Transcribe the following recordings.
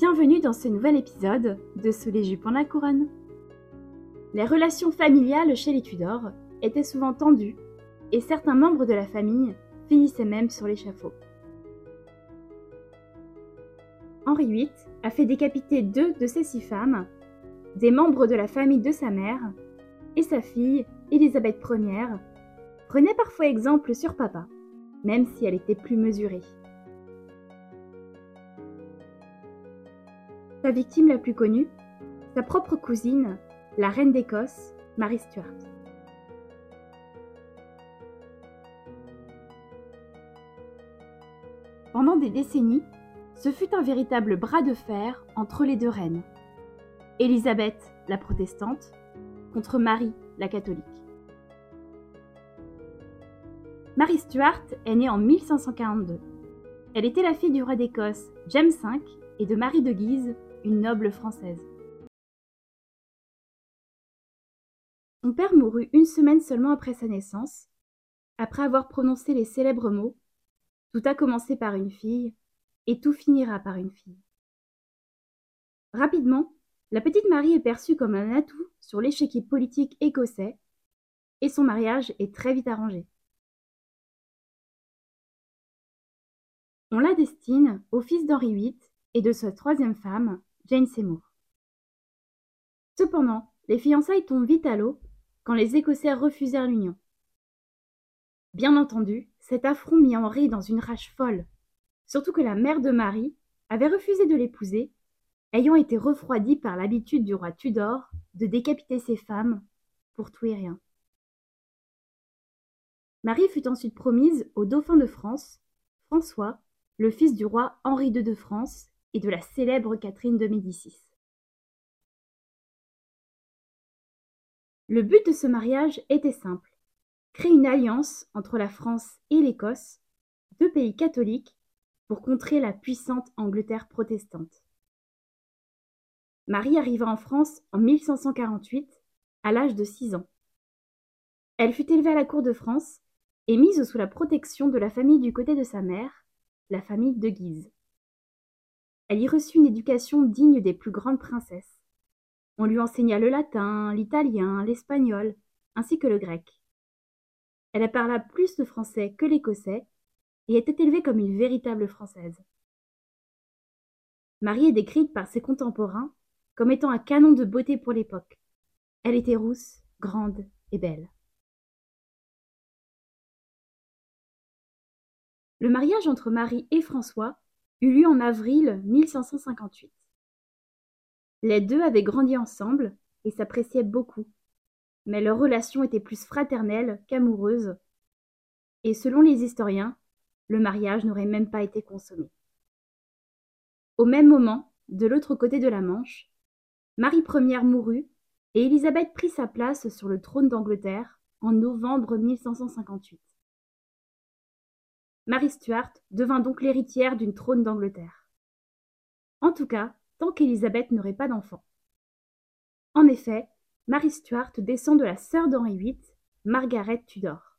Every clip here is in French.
Bienvenue dans ce nouvel épisode de Sous les en la couronne. Les relations familiales chez les Tudors étaient souvent tendues et certains membres de la famille finissaient même sur l'échafaud. Henri VIII a fait décapiter deux de ses six femmes, des membres de la famille de sa mère, et sa fille, Élisabeth Ier, prenait parfois exemple sur papa, même si elle était plus mesurée. Sa victime la plus connue, sa propre cousine, la reine d'Écosse, Marie Stuart. Pendant des décennies, ce fut un véritable bras de fer entre les deux reines. Élisabeth, la protestante, contre Marie, la catholique. Marie Stuart est née en 1542. Elle était la fille du roi d'Écosse, James V, et de Marie de Guise, une noble française. Son père mourut une semaine seulement après sa naissance, après avoir prononcé les célèbres mots Tout a commencé par une fille, et tout finira par une fille. Rapidement, la petite Marie est perçue comme un atout sur l'échiquier politique écossais, et son mariage est très vite arrangé. On la destine au fils d'Henri VIII et de sa troisième femme, Jane Seymour. Cependant, les fiançailles tombent vite à l'eau quand les Écossais refusèrent l'union. Bien entendu, cet affront mit Henri dans une rage folle, surtout que la mère de Marie avait refusé de l'épouser, ayant été refroidie par l'habitude du roi Tudor de décapiter ses femmes pour tout et rien. Marie fut ensuite promise au dauphin de France, François, le fils du roi Henri II de France et de la célèbre Catherine de Médicis. Le but de ce mariage était simple créer une alliance entre la France et l'Écosse, deux pays catholiques, pour contrer la puissante Angleterre protestante. Marie arriva en France en 1548, à l'âge de six ans. Elle fut élevée à la cour de France et mise sous la protection de la famille du côté de sa mère, la famille de Guise. Elle y reçut une éducation digne des plus grandes princesses. On lui enseigna le latin, l'italien, l'espagnol, ainsi que le grec. Elle parla plus de français que l'écossais et était élevée comme une véritable française. Marie est décrite par ses contemporains comme étant un canon de beauté pour l'époque. Elle était rousse, grande et belle. Le mariage entre Marie et François eut lieu en avril 1558. Les deux avaient grandi ensemble et s'appréciaient beaucoup, mais leur relation était plus fraternelle qu'amoureuse, et selon les historiens, le mariage n'aurait même pas été consommé. Au même moment, de l'autre côté de la Manche, Marie Ier mourut et Élisabeth prit sa place sur le trône d'Angleterre en novembre 1558. Marie Stuart devint donc l'héritière d'une trône d'Angleterre. En tout cas, tant qu'Élisabeth n'aurait pas d'enfant. En effet, Marie Stuart descend de la sœur d'Henri VIII, Margaret Tudor.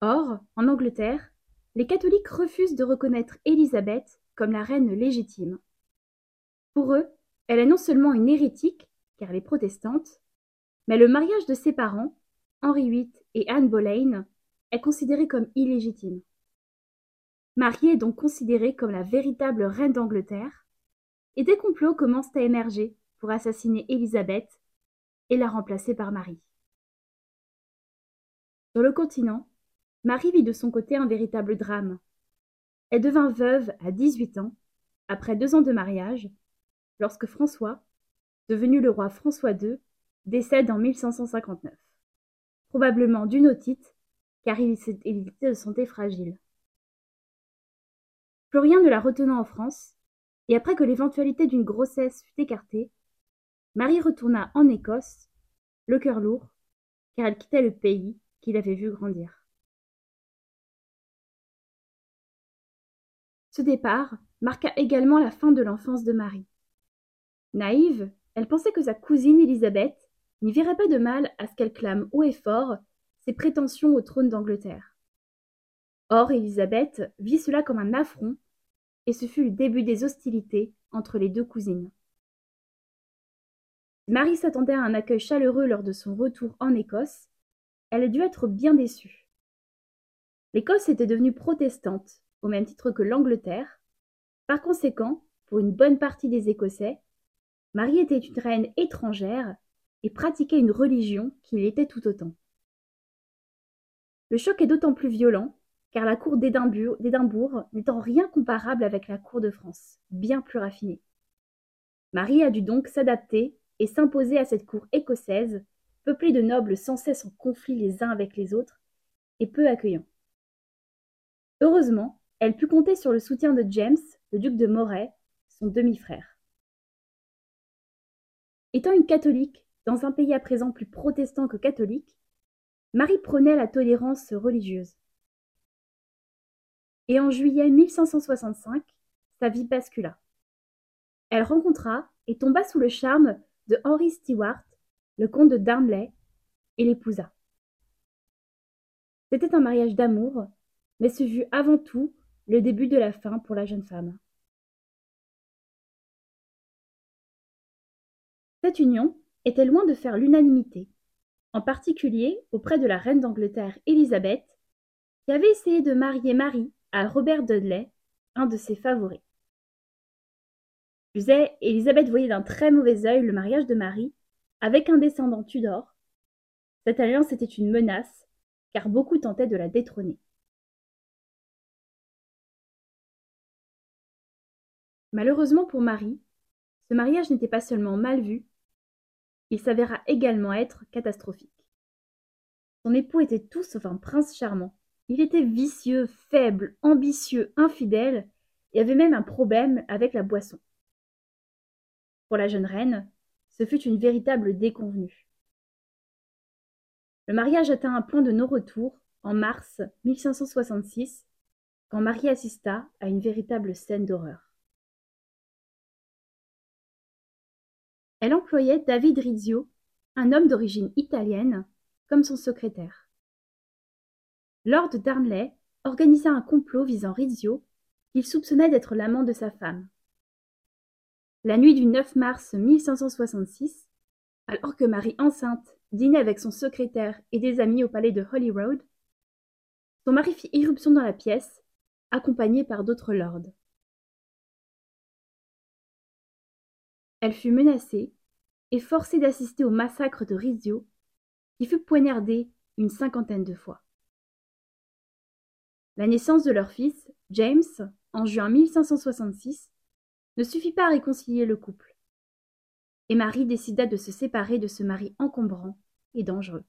Or, en Angleterre, les catholiques refusent de reconnaître Élisabeth comme la reine légitime. Pour eux, elle est non seulement une hérétique, car elle est protestante, mais le mariage de ses parents, Henri VIII et Anne Boleyn, est considérée comme illégitime. Marie est donc considérée comme la véritable reine d'Angleterre, et des complots commencent à émerger pour assassiner Élisabeth et la remplacer par Marie. Sur le continent, Marie vit de son côté un véritable drame. Elle devint veuve à 18 ans, après deux ans de mariage, lorsque François, devenu le roi François II, décède en 1559, probablement d'une otite car il était de santé fragile. Plus rien ne la retenant en France, et après que l'éventualité d'une grossesse fut écartée, Marie retourna en Écosse, le cœur lourd, car elle quittait le pays qu'il avait vu grandir. Ce départ marqua également la fin de l'enfance de Marie. Naïve, elle pensait que sa cousine Élisabeth n'y verrait pas de mal à ce qu'elle clame haut et fort ses prétentions au trône d'Angleterre. Or, Élisabeth vit cela comme un affront et ce fut le début des hostilités entre les deux cousines. Marie s'attendait à un accueil chaleureux lors de son retour en Écosse. Elle a dû être bien déçue. L'Écosse était devenue protestante, au même titre que l'Angleterre. Par conséquent, pour une bonne partie des Écossais, Marie était une reine étrangère et pratiquait une religion qui l'était tout autant. Le choc est d'autant plus violent car la cour d'Édimbourg n'est en rien comparable avec la cour de France, bien plus raffinée. Marie a dû donc s'adapter et s'imposer à cette cour écossaise, peuplée de nobles sans cesse en conflit les uns avec les autres, et peu accueillants. Heureusement, elle put compter sur le soutien de James, le duc de Moray, son demi-frère. Étant une catholique dans un pays à présent plus protestant que catholique, Marie prônait la tolérance religieuse. Et en juillet 1565, sa vie bascula. Elle rencontra et tomba sous le charme de Henry Stewart, le comte de Darnley, et l'épousa. C'était un mariage d'amour, mais ce fut avant tout le début de la fin pour la jeune femme. Cette union était loin de faire l'unanimité, en particulier auprès de la reine d'Angleterre Élisabeth, qui avait essayé de marier Marie à Robert Dudley, un de ses favoris. Disais, Élisabeth voyait d'un très mauvais œil le mariage de Marie avec un descendant Tudor. Cette alliance était une menace, car beaucoup tentaient de la détrôner. Malheureusement pour Marie, ce mariage n'était pas seulement mal vu, il s'avéra également être catastrophique. Son époux était tout sauf un prince charmant. Il était vicieux, faible, ambitieux, infidèle, et avait même un problème avec la boisson. Pour la jeune reine, ce fut une véritable déconvenue. Le mariage atteint un point de non-retour en mars 1566, quand Marie assista à une véritable scène d'horreur. Elle employait David Rizzio, un homme d'origine italienne, comme son secrétaire. Lord Darnley organisa un complot visant Rizzio, qu'il soupçonnait d'être l'amant de sa femme. La nuit du 9 mars 1566, alors que Marie enceinte dînait avec son secrétaire et des amis au palais de Holyrood, son mari fit irruption dans la pièce, accompagné par d'autres lords. Elle fut menacée et forcée d'assister au massacre de Rizzio, qui fut poignardé une cinquantaine de fois. La naissance de leur fils, James, en juin 1566, ne suffit pas à réconcilier le couple. Et Marie décida de se séparer de ce mari encombrant et dangereux.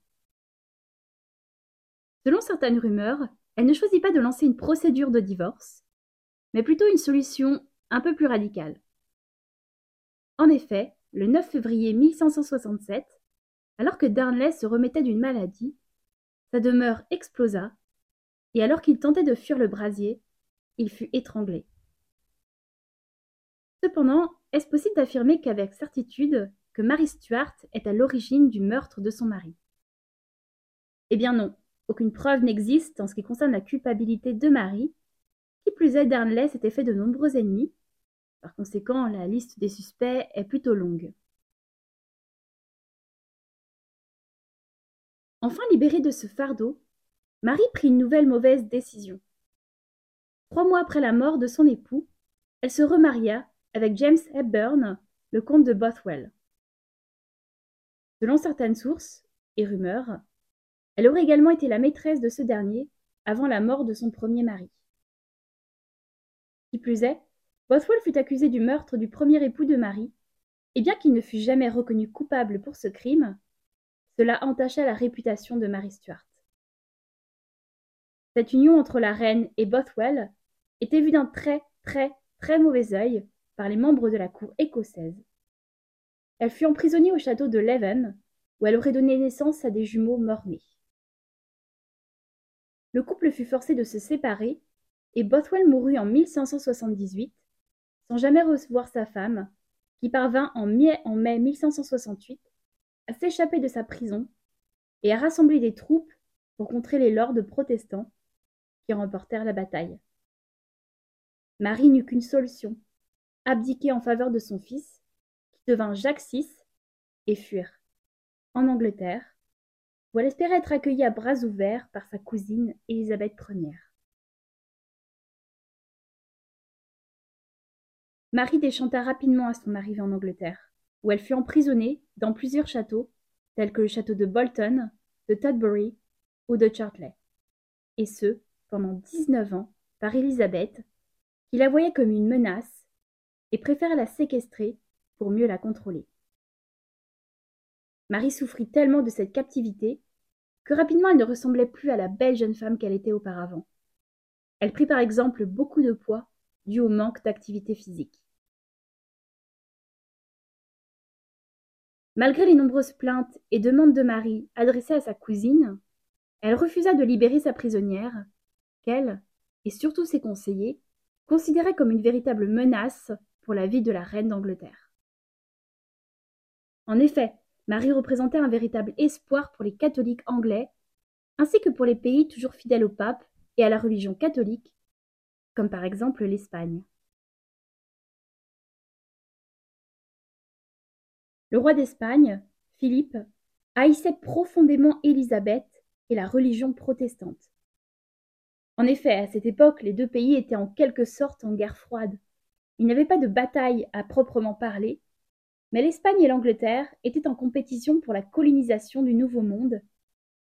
Selon certaines rumeurs, elle ne choisit pas de lancer une procédure de divorce, mais plutôt une solution un peu plus radicale. En effet, le 9 février 1567, alors que Darnley se remettait d'une maladie, sa demeure explosa, et alors qu'il tentait de fuir le brasier, il fut étranglé. Cependant, est-ce possible d'affirmer qu'avec certitude que Mary Stuart est à l'origine du meurtre de son mari? Eh bien non, aucune preuve n'existe en ce qui concerne la culpabilité de Marie. Qui plus est, Darnley s'était fait de nombreux ennemis. Par conséquent, la liste des suspects est plutôt longue. Enfin libérée de ce fardeau, Marie prit une nouvelle mauvaise décision. Trois mois après la mort de son époux, elle se remaria avec James Hepburn, le comte de Bothwell. Selon certaines sources et rumeurs, elle aurait également été la maîtresse de ce dernier avant la mort de son premier mari. Qui plus est, Bothwell fut accusé du meurtre du premier époux de Marie, et bien qu'il ne fût jamais reconnu coupable pour ce crime, cela entacha la réputation de Marie Stuart. Cette union entre la reine et Bothwell était vue d'un très très très mauvais œil par les membres de la cour écossaise. Elle fut emprisonnée au château de Leven, où elle aurait donné naissance à des jumeaux mort-nés. Le couple fut forcé de se séparer, et Bothwell mourut en 1578, sans jamais recevoir sa femme, qui parvint en mai, en mai 1568 à s'échapper de sa prison et à rassembler des troupes pour contrer les lords protestants qui remportèrent la bataille. Marie n'eut qu'une solution, abdiquer en faveur de son fils, qui devint Jacques VI, et fuir en Angleterre, où elle espérait être accueillie à bras ouverts par sa cousine Élisabeth Ier. Marie déchanta rapidement à son arrivée en Angleterre, où elle fut emprisonnée dans plusieurs châteaux, tels que le château de Bolton, de Tudbury ou de Chartley, et ce, pendant dix-neuf ans, par Élisabeth, qui la voyait comme une menace et préférait la séquestrer pour mieux la contrôler. Marie souffrit tellement de cette captivité que rapidement elle ne ressemblait plus à la belle jeune femme qu'elle était auparavant. Elle prit par exemple beaucoup de poids dû au manque d'activité physique. Malgré les nombreuses plaintes et demandes de Marie adressées à sa cousine, elle refusa de libérer sa prisonnière, qu'elle, et surtout ses conseillers, considéraient comme une véritable menace pour la vie de la reine d'Angleterre. En effet, Marie représentait un véritable espoir pour les catholiques anglais, ainsi que pour les pays toujours fidèles au pape et à la religion catholique, comme par exemple l'Espagne. Le roi d'Espagne, Philippe, haïssait profondément Élisabeth et la religion protestante. En effet, à cette époque, les deux pays étaient en quelque sorte en guerre froide. Il n'y avait pas de bataille à proprement parler, mais l'Espagne et l'Angleterre étaient en compétition pour la colonisation du Nouveau Monde,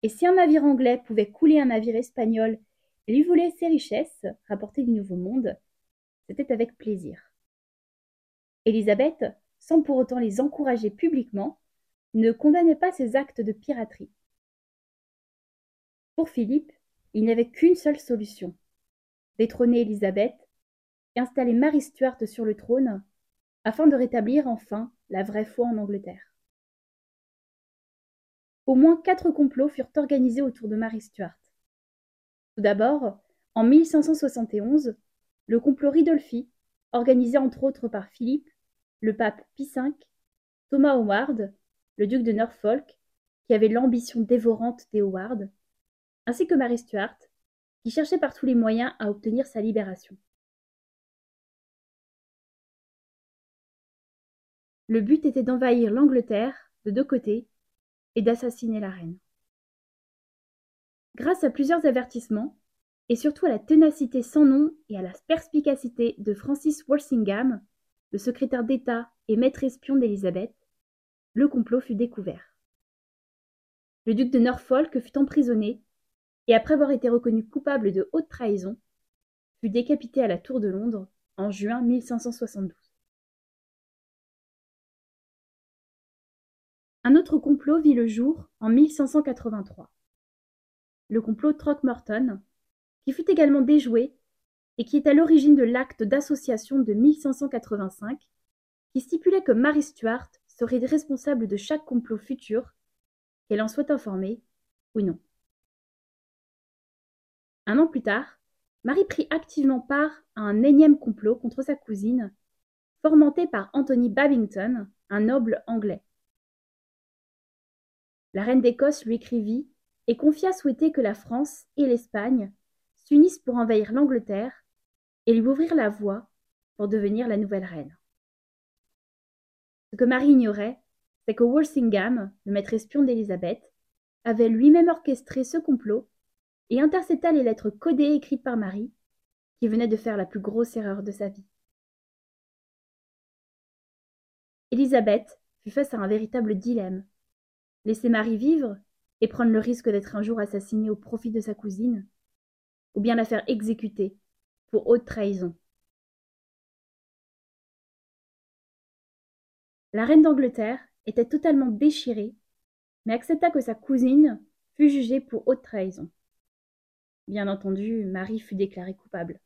et si un navire anglais pouvait couler un navire espagnol et lui voler ses richesses rapportées du Nouveau Monde, c'était avec plaisir. Élisabeth sans pour autant les encourager publiquement, ne condamnait pas ces actes de piraterie. Pour Philippe, il n'y avait qu'une seule solution détrôner Élisabeth et installer Marie Stuart sur le trône afin de rétablir enfin la vraie foi en Angleterre. Au moins quatre complots furent organisés autour de Marie Stuart. Tout d'abord, en 1571, le complot Ridolfi, organisé entre autres par Philippe, le pape Pie V, Thomas Howard, le duc de Norfolk, qui avait l'ambition dévorante des Howard, ainsi que Mary Stuart, qui cherchait par tous les moyens à obtenir sa libération. Le but était d'envahir l'Angleterre de deux côtés et d'assassiner la reine. Grâce à plusieurs avertissements, et surtout à la ténacité sans nom et à la perspicacité de Francis Walsingham, le secrétaire d'État et maître espion d'Élisabeth, le complot fut découvert. Le duc de Norfolk fut emprisonné et après avoir été reconnu coupable de haute trahison, fut décapité à la Tour de Londres en juin 1572. Un autre complot vit le jour en 1583. Le complot Throckmorton, qui fut également déjoué et qui est à l'origine de l'acte d'association de 1585, qui stipulait que Marie Stuart serait responsable de chaque complot futur, qu'elle en soit informée ou non. Un an plus tard, Marie prit activement part à un énième complot contre sa cousine, fomenté par Anthony Babington, un noble anglais. La reine d'Écosse lui écrivit et confia souhaiter que la France et l'Espagne s'unissent pour envahir l'Angleterre et lui ouvrir la voie pour devenir la nouvelle reine. Ce que Marie ignorait, c'est que Walsingham, le maître espion d'Élisabeth, avait lui-même orchestré ce complot et intercepta les lettres codées écrites par Marie, qui venait de faire la plus grosse erreur de sa vie. Élisabeth fut face à un véritable dilemme. Laisser Marie vivre et prendre le risque d'être un jour assassinée au profit de sa cousine, ou bien la faire exécuter pour haute trahison. La reine d'Angleterre était totalement déchirée, mais accepta que sa cousine fût jugée pour haute trahison. Bien entendu, Marie fut déclarée coupable.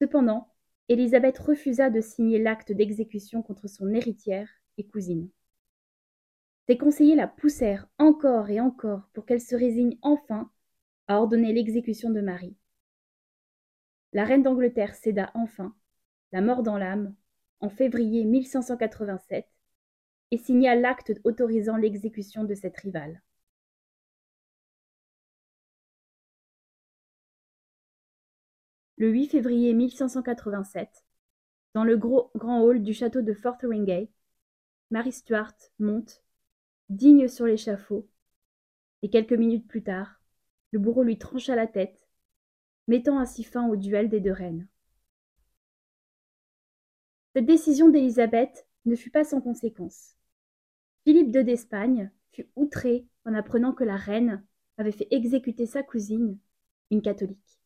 Cependant, Élisabeth refusa de signer l'acte d'exécution contre son héritière et cousine. Ses conseillers la poussèrent encore et encore pour qu'elle se résigne enfin à ordonner l'exécution de Marie. La reine d'Angleterre céda enfin, la mort dans l'âme, en février 1587, et signa l'acte autorisant l'exécution de cette rivale. le 8 février 1587, dans le grand hall du château de Fotheringay, Marie Stuart monte, digne sur l'échafaud, et quelques minutes plus tard, le bourreau lui trancha la tête, mettant ainsi fin au duel des deux reines. Cette décision d'Élisabeth ne fut pas sans conséquence. Philippe II d'Espagne fut outré en apprenant que la reine avait fait exécuter sa cousine, une catholique.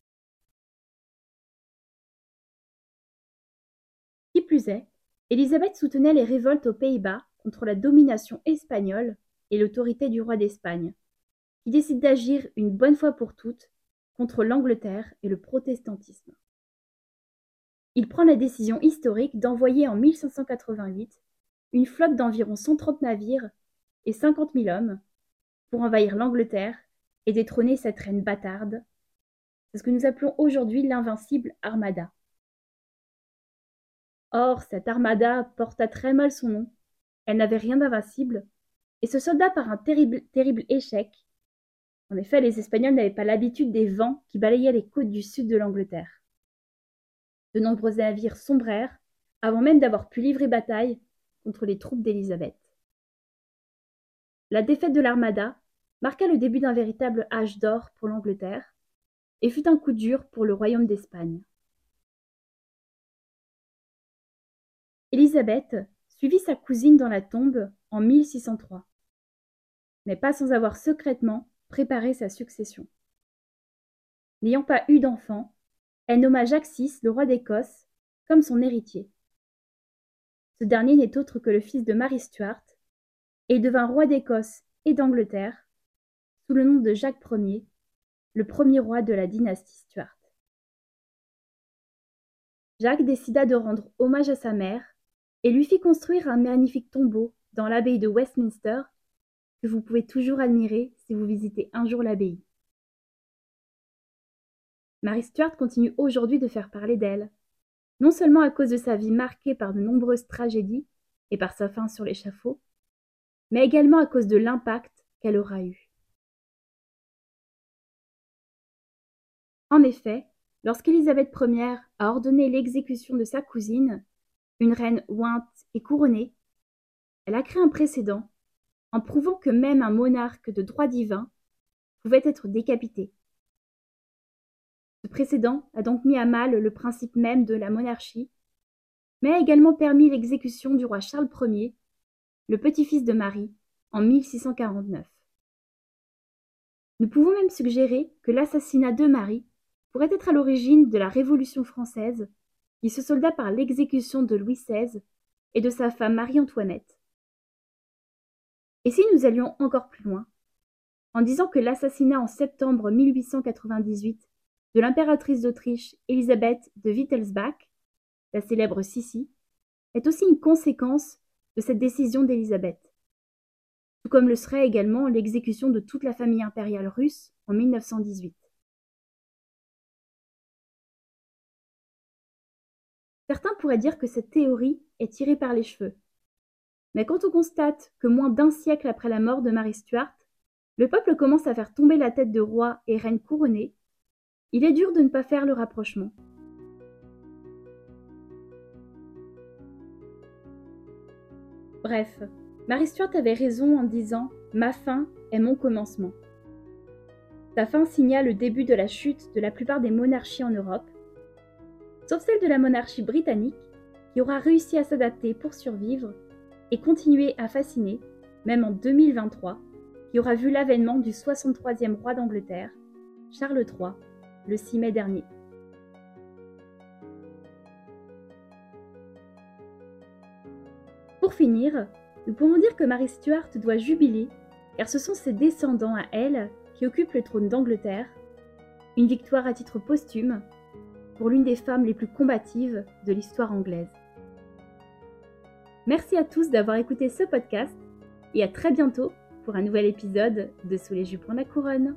plus est, Élisabeth soutenait les révoltes aux Pays-Bas contre la domination espagnole et l'autorité du roi d'Espagne, qui décide d'agir une bonne fois pour toutes contre l'Angleterre et le protestantisme. Il prend la décision historique d'envoyer en 1588 une flotte d'environ 130 navires et 50 000 hommes pour envahir l'Angleterre et détrôner cette reine bâtarde. C'est ce que nous appelons aujourd'hui l'invincible Armada. Or, cette armada porta très mal son nom, elle n'avait rien d'invincible, et se solda par un terrible, terrible échec. En effet, les Espagnols n'avaient pas l'habitude des vents qui balayaient les côtes du sud de l'Angleterre. De nombreux navires sombrèrent, avant même d'avoir pu livrer bataille contre les troupes d'Élisabeth. La défaite de l'Armada marqua le début d'un véritable âge d'or pour l'Angleterre, et fut un coup dur pour le royaume d'Espagne. Élisabeth suivit sa cousine dans la tombe en 1603, mais pas sans avoir secrètement préparé sa succession. N'ayant pas eu d'enfant, elle nomma Jacques VI, le roi d'Écosse, comme son héritier. Ce dernier n'est autre que le fils de Marie Stuart, et devint roi d'Écosse et d'Angleterre sous le nom de Jacques Ier, le premier roi de la dynastie Stuart. Jacques décida de rendre hommage à sa mère et lui fit construire un magnifique tombeau dans l'abbaye de Westminster que vous pouvez toujours admirer si vous visitez un jour l'abbaye. Marie Stuart continue aujourd'hui de faire parler d'elle, non seulement à cause de sa vie marquée par de nombreuses tragédies et par sa fin sur l'échafaud, mais également à cause de l'impact qu'elle aura eu. En effet, lorsqu'Élisabeth Ier a ordonné l'exécution de sa cousine, une reine ointe et couronnée, elle a créé un précédent en prouvant que même un monarque de droit divin pouvait être décapité. Ce précédent a donc mis à mal le principe même de la monarchie, mais a également permis l'exécution du roi Charles Ier, le petit-fils de Marie, en 1649. Nous pouvons même suggérer que l'assassinat de Marie pourrait être à l'origine de la Révolution française qui se solda par l'exécution de Louis XVI et de sa femme Marie-Antoinette. Et si nous allions encore plus loin, en disant que l'assassinat en septembre 1898 de l'impératrice d'Autriche Elisabeth de Wittelsbach, la célèbre Sissi, est aussi une conséquence de cette décision d'Élisabeth, tout comme le serait également l'exécution de toute la famille impériale russe en 1918. Certains pourraient dire que cette théorie est tirée par les cheveux. Mais quand on constate que moins d'un siècle après la mort de Marie Stuart, le peuple commence à faire tomber la tête de roi et reine couronnés, il est dur de ne pas faire le rapprochement. Bref, Marie Stuart avait raison en disant Ma fin est mon commencement. Sa fin signa le début de la chute de la plupart des monarchies en Europe, sauf celle de la monarchie britannique, qui aura réussi à s'adapter pour survivre et continuer à fasciner, même en 2023, qui aura vu l'avènement du 63e roi d'Angleterre, Charles III, le 6 mai dernier. Pour finir, nous pouvons dire que Marie Stuart doit jubiler, car ce sont ses descendants à elle qui occupent le trône d'Angleterre, une victoire à titre posthume pour l'une des femmes les plus combatives de l'histoire anglaise. Merci à tous d'avoir écouté ce podcast et à très bientôt pour un nouvel épisode de Sous les jupons de la couronne.